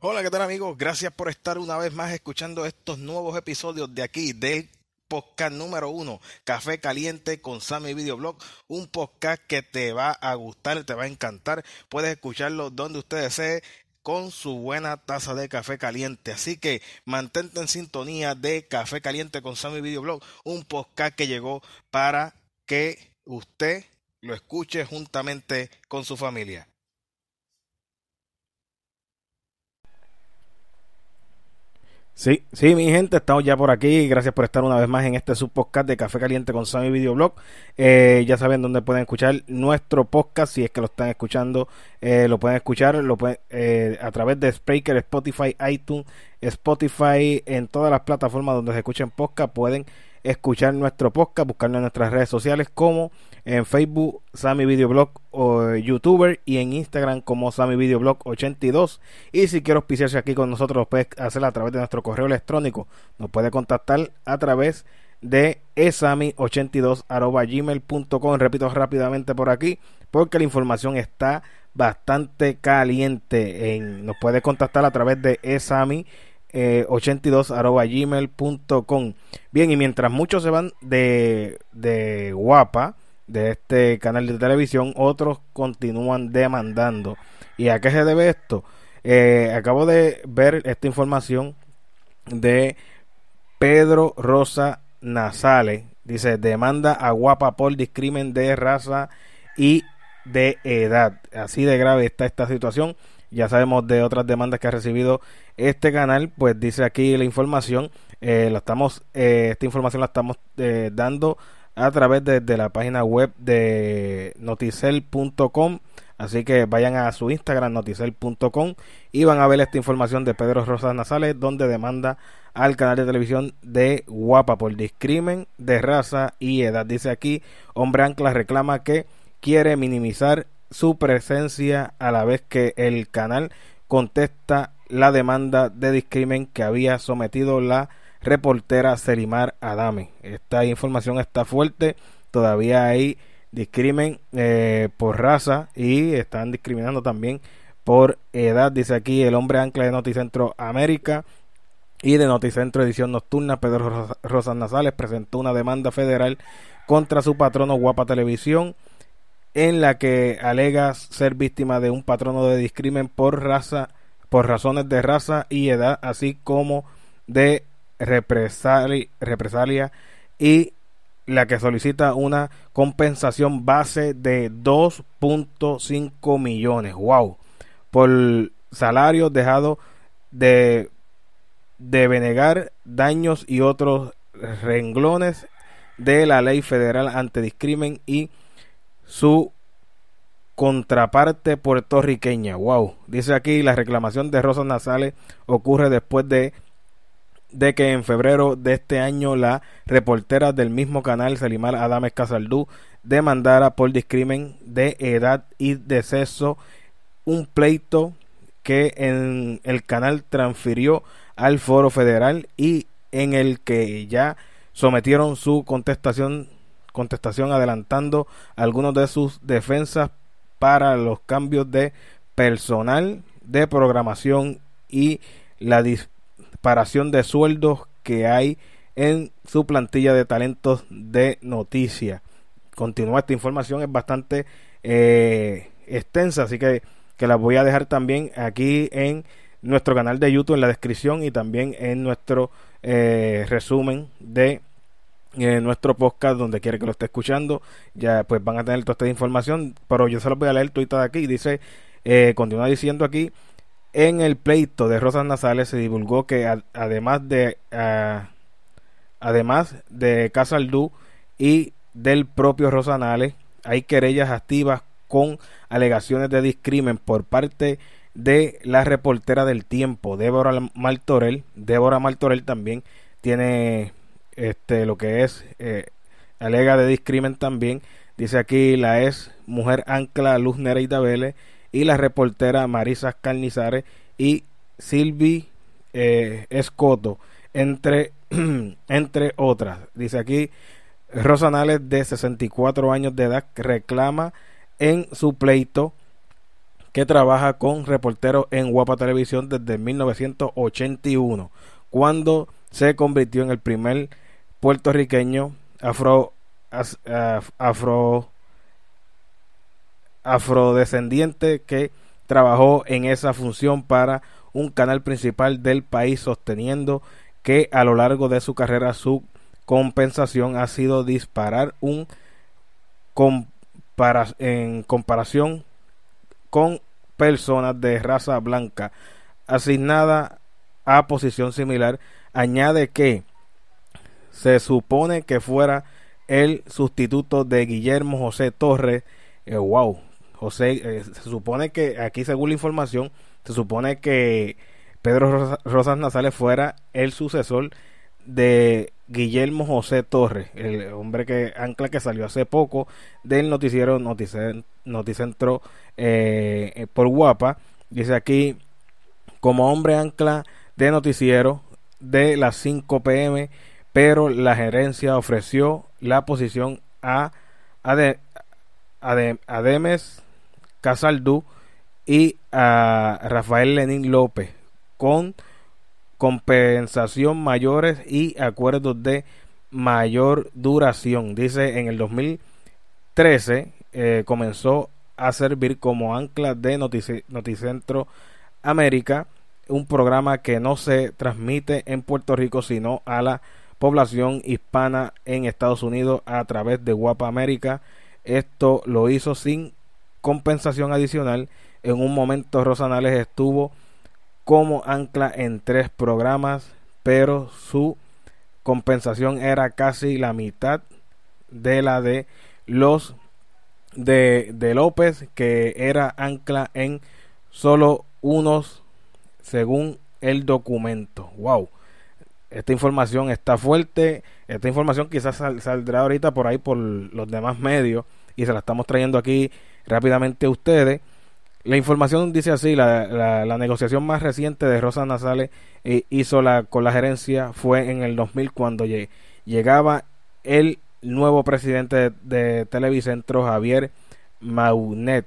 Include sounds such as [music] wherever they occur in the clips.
Hola, ¿qué tal amigos? Gracias por estar una vez más escuchando estos nuevos episodios de aquí del podcast número uno, Café Caliente con Sammy Videoblog, un podcast que te va a gustar, te va a encantar. Puedes escucharlo donde usted desee con su buena taza de café caliente. Así que mantente en sintonía de Café Caliente con Sammy Videoblog, un podcast que llegó para que usted lo escuche juntamente con su familia. Sí, sí, mi gente, estamos ya por aquí. Gracias por estar una vez más en este subpodcast de Café Caliente con Sammy Videoblog. Eh, ya saben dónde pueden escuchar nuestro podcast. Si es que lo están escuchando, eh, lo pueden escuchar lo pueden, eh, a través de Spreaker, Spotify, iTunes, Spotify, en todas las plataformas donde se escuchen podcast. Pueden escuchar nuestro podcast, buscarlo en nuestras redes sociales como en Facebook Sammy Videoblog o YouTuber y en Instagram como Sammy Videoblog 82 y si quiere auspiciarse aquí con nosotros lo puede hacer a través de nuestro correo electrónico. Nos puede contactar a través de esami82 gmail.com repito rápidamente por aquí porque la información está bastante caliente en, nos puede contactar a través de esami 82 gmail.com bien y mientras muchos se van de, de guapa de este canal de televisión, otros continúan demandando. ¿Y a qué se debe esto? Eh, acabo de ver esta información de Pedro Rosa Nasale. Dice, demanda a Guapa por discrimen de raza y de edad. Así de grave está esta situación. Ya sabemos de otras demandas que ha recibido este canal. Pues dice aquí la información. Eh, la estamos, eh, esta información la estamos dando a través de, la página web de noticel.com. Así que vayan a su Instagram, noticel.com, y van a ver esta información de Pedro Rosas Nasales, donde demanda al canal de televisión de Guapa por discrimen de raza y edad. Dice aquí, hombre ancla reclama que quiere minimizar su presencia a la vez que el canal contesta la demanda de discrimen que había sometido la reportera Selimar Adame. Esta información está fuerte, todavía hay discrimen eh, por raza y están discriminando también por edad, dice aquí el hombre ancla de Noticentro América y de Noticentro Edición Nocturna, Pedro Rosas Nasales, presentó una demanda federal contra su patrono Guapa Televisión, en la que alega ser víctima de un patrono de discrimen por raza, por razones de raza y edad, así como de represalia, represalia y la que solicita una compensación base de 2.5 millones. ¡Wow! Por salarios dejados de, de venegar daños y otros renglones de la ley federal antidiscrimen y su contraparte puertorriqueña. Wow, dice aquí la reclamación de Rosas Nasales ocurre después de de que en febrero de este año la reportera del mismo canal, Selimar Adames Casaldú, demandara por discrimen de edad y de sexo un pleito que en el canal transfirió al foro federal y en el que ya sometieron su contestación contestación adelantando algunos de sus defensas para los cambios de personal de programación y la disparación de sueldos que hay en su plantilla de talentos de noticias. Continúa esta información, es bastante eh, extensa, así que, que la voy a dejar también aquí en nuestro canal de YouTube en la descripción y también en nuestro eh, resumen de eh, nuestro podcast donde quiera que lo esté escuchando ya pues van a tener toda esta información pero yo se los voy a leer todo de aquí dice eh, continúa diciendo aquí en el pleito de Rosas Nasales se divulgó que además de además de Casaldú y del propio Rosanales hay querellas activas con alegaciones de discrimen por parte de la reportera del tiempo, Débora Martorell. Débora Martorell también tiene este lo que es eh, alega de discrimen también. Dice aquí la es mujer ancla Luz Nereida Vélez y la reportera Marisa Carnizares y Silvi eh, Escoto, entre, [clears throat] entre otras. Dice aquí Rosanales de 64 años de edad reclama en su pleito que trabaja con reporteros en Guapa Televisión desde 1981, cuando se convirtió en el primer puertorriqueño afro, afro afrodescendiente que trabajó en esa función para un canal principal del país sosteniendo que a lo largo de su carrera su compensación ha sido disparar un en comparación con personas de raza blanca. Asignada a posición similar, añade que se supone que fuera el sustituto de Guillermo José Torres. Eh, wow, José, eh, se supone que aquí según la información, se supone que Pedro Rosas Nasales fuera el sucesor de Guillermo José Torres, el hombre que ancla que salió hace poco del noticiero Noticentro eh, eh, por Guapa. Dice aquí, como hombre ancla de noticiero de las 5 pm, pero la gerencia ofreció la posición a Ademes Casaldú y a Rafael Lenín López con compensación mayores y acuerdos de mayor duración. Dice en el 2013 eh, comenzó a servir como ancla de Noticentro América, un programa que no se transmite en Puerto Rico sino a la población hispana en Estados Unidos a través de Guapa América. Esto lo hizo sin compensación adicional. En un momento Rosanales estuvo como ancla en tres programas, pero su compensación era casi la mitad de la de los de, de López, que era ancla en solo unos, según el documento. Wow, esta información está fuerte. Esta información quizás saldrá ahorita por ahí por los demás medios y se la estamos trayendo aquí rápidamente a ustedes. La información dice así, la, la, negociación más reciente de Rosa Nasales eh, hizo la, con la gerencia fue en el 2000 cuando llegaba el nuevo presidente de, Televicentro, Javier Maunet,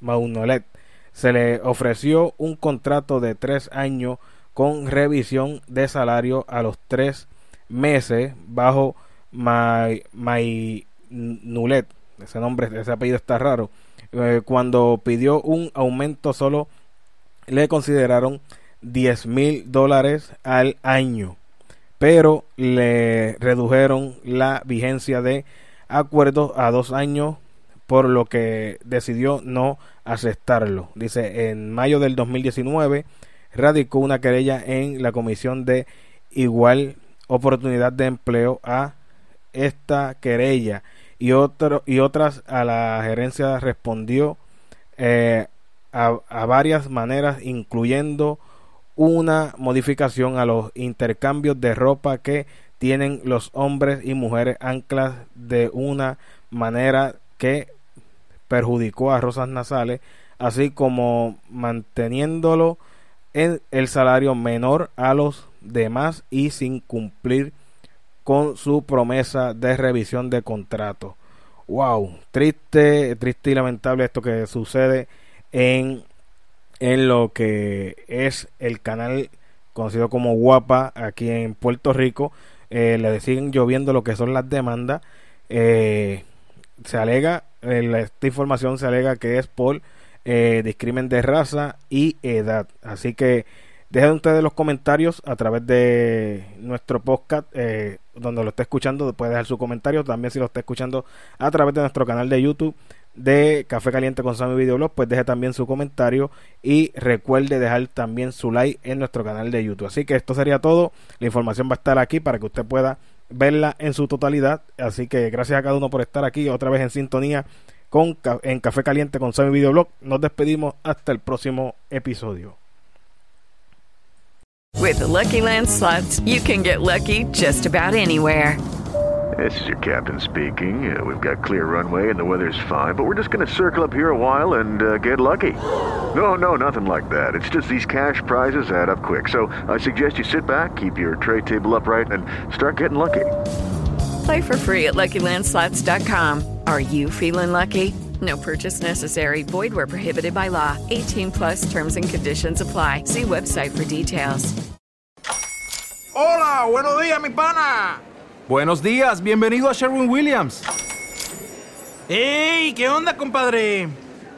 Maunolet. Se le ofreció un contrato de tres años con revisión de salario a los tres meses bajo Nulet. Ese nombre, ese apellido está raro eh, cuando pidió un aumento solo le consideraron 10 mil dólares al año, pero le redujeron la vigencia de acuerdo a dos años, por lo que decidió no aceptarlo. Dice, en mayo del 2019 radicó una querella en la Comisión de Igual Oportunidad de Empleo a esta querella. Y, otro, y otras a la gerencia respondió eh, a, a, varias maneras, incluyendo una modificación a los intercambios de ropa que tienen los hombres y mujeres anclas de una manera que perjudicó a Rosas Nasales así como manteniéndolo en el salario menor a los demás y sin cumplir con su promesa de revisión de contrato. Wow, triste, triste y lamentable esto que sucede en, en lo que es el canal conocido como Guapa aquí en Puerto Rico. Eh, le siguen lloviendo lo que son las demandas. Eh, se alega, esta información se alega que es por eh, discrimen de raza y edad. Así que dejen ustedes los comentarios a través de nuestro podcast, eh, donde lo esté escuchando, puede dejar su comentario. También si lo está escuchando a través de nuestro canal de YouTube de Café Caliente con Sammy Videoblog, pues deje también su comentario y recuerde dejar también su like en nuestro canal de YouTube. Así que esto sería todo. La información va a estar aquí para que usted pueda verla en su totalidad. Así que gracias a cada uno por estar aquí otra vez en sintonía con en Café Caliente con Sammy Videoblog. Nos despedimos hasta el próximo episodio. With the Lucky Land slots, you can get lucky just about anywhere. This is your captain speaking. Uh, we've got clear runway and the weather's fine, but we're just going to circle up here a while and uh, get lucky. No, no, nothing like that. It's just these cash prizes add up quick. So I suggest you sit back, keep your tray table upright, and start getting lucky. Play for free at LuckyLandSlots.com. Are you feeling lucky? No purchase necessary. Void where prohibited by law. 18 plus terms and conditions apply. See website for details. Hola, buenos días, mi pana. Buenos días, bienvenido a Sherwin Williams. ¡Ey! ¿Qué onda, compadre?